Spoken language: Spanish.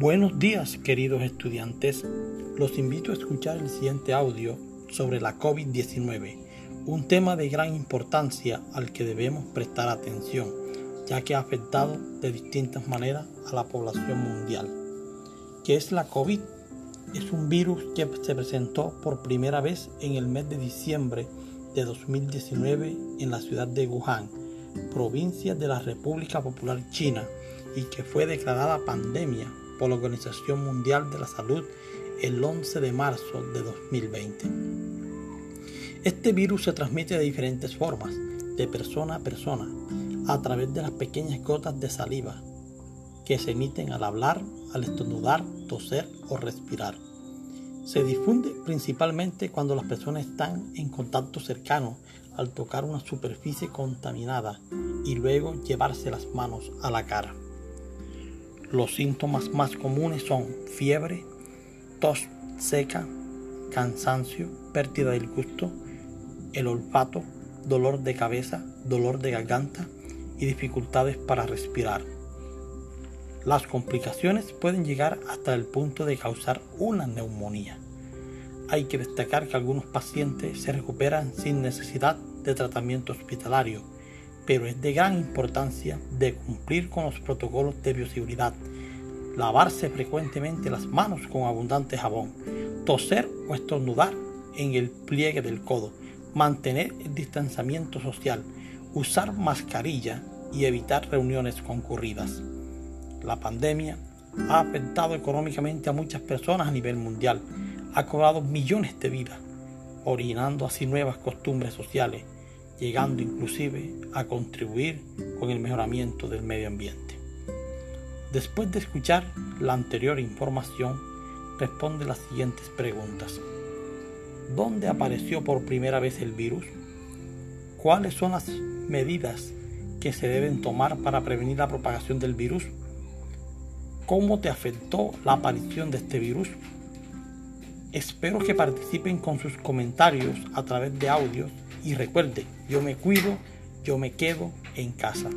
Buenos días queridos estudiantes, los invito a escuchar el siguiente audio sobre la COVID-19, un tema de gran importancia al que debemos prestar atención, ya que ha afectado de distintas maneras a la población mundial. ¿Qué es la COVID? Es un virus que se presentó por primera vez en el mes de diciembre de 2019 en la ciudad de Wuhan, provincia de la República Popular China, y que fue declarada pandemia por la Organización Mundial de la Salud el 11 de marzo de 2020. Este virus se transmite de diferentes formas, de persona a persona, a través de las pequeñas gotas de saliva que se emiten al hablar, al estornudar, toser o respirar. Se difunde principalmente cuando las personas están en contacto cercano al tocar una superficie contaminada y luego llevarse las manos a la cara. Los síntomas más comunes son fiebre, tos seca, cansancio, pérdida del gusto, el olfato, dolor de cabeza, dolor de garganta y dificultades para respirar. Las complicaciones pueden llegar hasta el punto de causar una neumonía. Hay que destacar que algunos pacientes se recuperan sin necesidad de tratamiento hospitalario pero es de gran importancia de cumplir con los protocolos de bioseguridad, lavarse frecuentemente las manos con abundante jabón, toser o estornudar en el pliegue del codo, mantener el distanciamiento social, usar mascarilla y evitar reuniones concurridas. La pandemia ha afectado económicamente a muchas personas a nivel mundial, ha cobrado millones de vidas, originando así nuevas costumbres sociales, llegando inclusive a contribuir con el mejoramiento del medio ambiente. Después de escuchar la anterior información, responde las siguientes preguntas. ¿Dónde apareció por primera vez el virus? ¿Cuáles son las medidas que se deben tomar para prevenir la propagación del virus? ¿Cómo te afectó la aparición de este virus? Espero que participen con sus comentarios a través de audio y recuerde, yo me cuido, yo me quedo en casa.